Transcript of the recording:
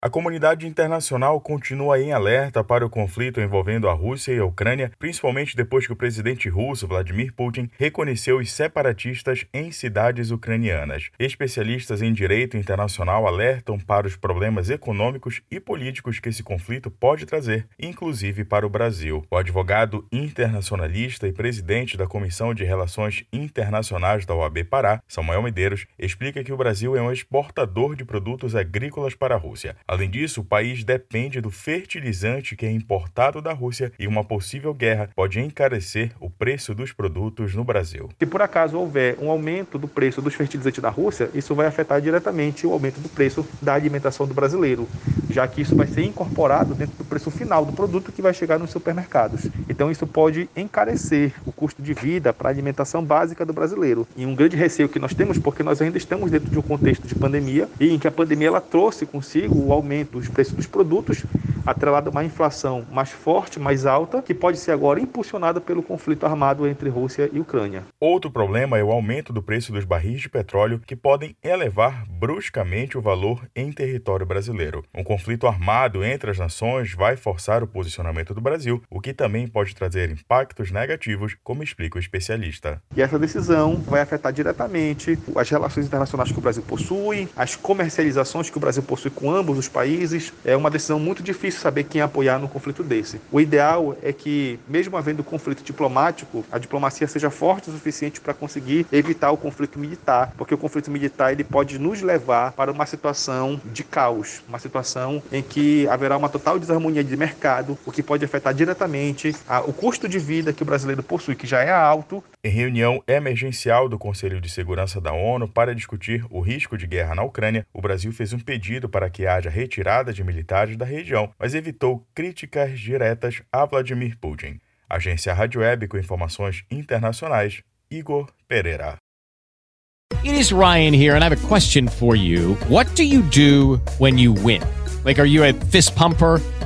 A comunidade internacional continua em alerta para o conflito envolvendo a Rússia e a Ucrânia, principalmente depois que o presidente russo Vladimir Putin reconheceu os separatistas em cidades ucranianas. Especialistas em direito internacional alertam para os problemas econômicos e políticos que esse conflito pode trazer, inclusive para o Brasil. O advogado internacionalista e presidente da Comissão de Relações Internacionais da OAB Pará, Samuel Medeiros, explica que o Brasil é um exportador de produtos agrícolas para a Rússia. Além disso, o país depende do fertilizante que é importado da Rússia e uma possível guerra pode encarecer o preço dos produtos no Brasil. Se por acaso houver um aumento do preço dos fertilizantes da Rússia, isso vai afetar diretamente o aumento do preço da alimentação do brasileiro, já que isso vai ser incorporado dentro do preço final do produto que vai chegar nos supermercados. Então isso pode encarecer o custo de vida para a alimentação básica do brasileiro. E um grande receio que nós temos, porque nós ainda estamos dentro de um contexto de pandemia e em que a pandemia ela trouxe consigo o aumento dos preços dos produtos, atrelado a uma inflação mais forte, mais alta, que pode ser agora impulsionada pelo conflito armado entre Rússia e Ucrânia. Outro problema é o aumento do preço dos barris de petróleo, que podem elevar bruscamente o valor em território brasileiro. Um conflito armado entre as nações vai forçar o posicionamento do Brasil, o que também pode trazer impactos negativos, como explica o especialista. E essa decisão vai afetar diretamente as relações internacionais que o Brasil possui, as comercializações que o Brasil possui com ambos os países. É uma decisão muito difícil saber quem apoiar no conflito desse. O ideal é que, mesmo havendo conflito diplomático, a diplomacia seja forte o suficiente para conseguir evitar o conflito militar, porque o conflito militar ele pode nos levar para uma situação de caos, uma situação em que haverá uma total desarmonia de mercado, o que pode afetar diretamente a, o custo de vida que o brasileiro possui, que já é alto. Em reunião emergencial do Conselho de Segurança da ONU para discutir o risco de guerra na Ucrânia, o Brasil fez um pedido para que haja retirada de militares da região, mas evitou críticas diretas a Vladimir Putin. Agência Rádio Web com informações internacionais, Igor Pereira. It is Ryan here and I have a question for you. What do you do when you win? Like, are you a fist pumper?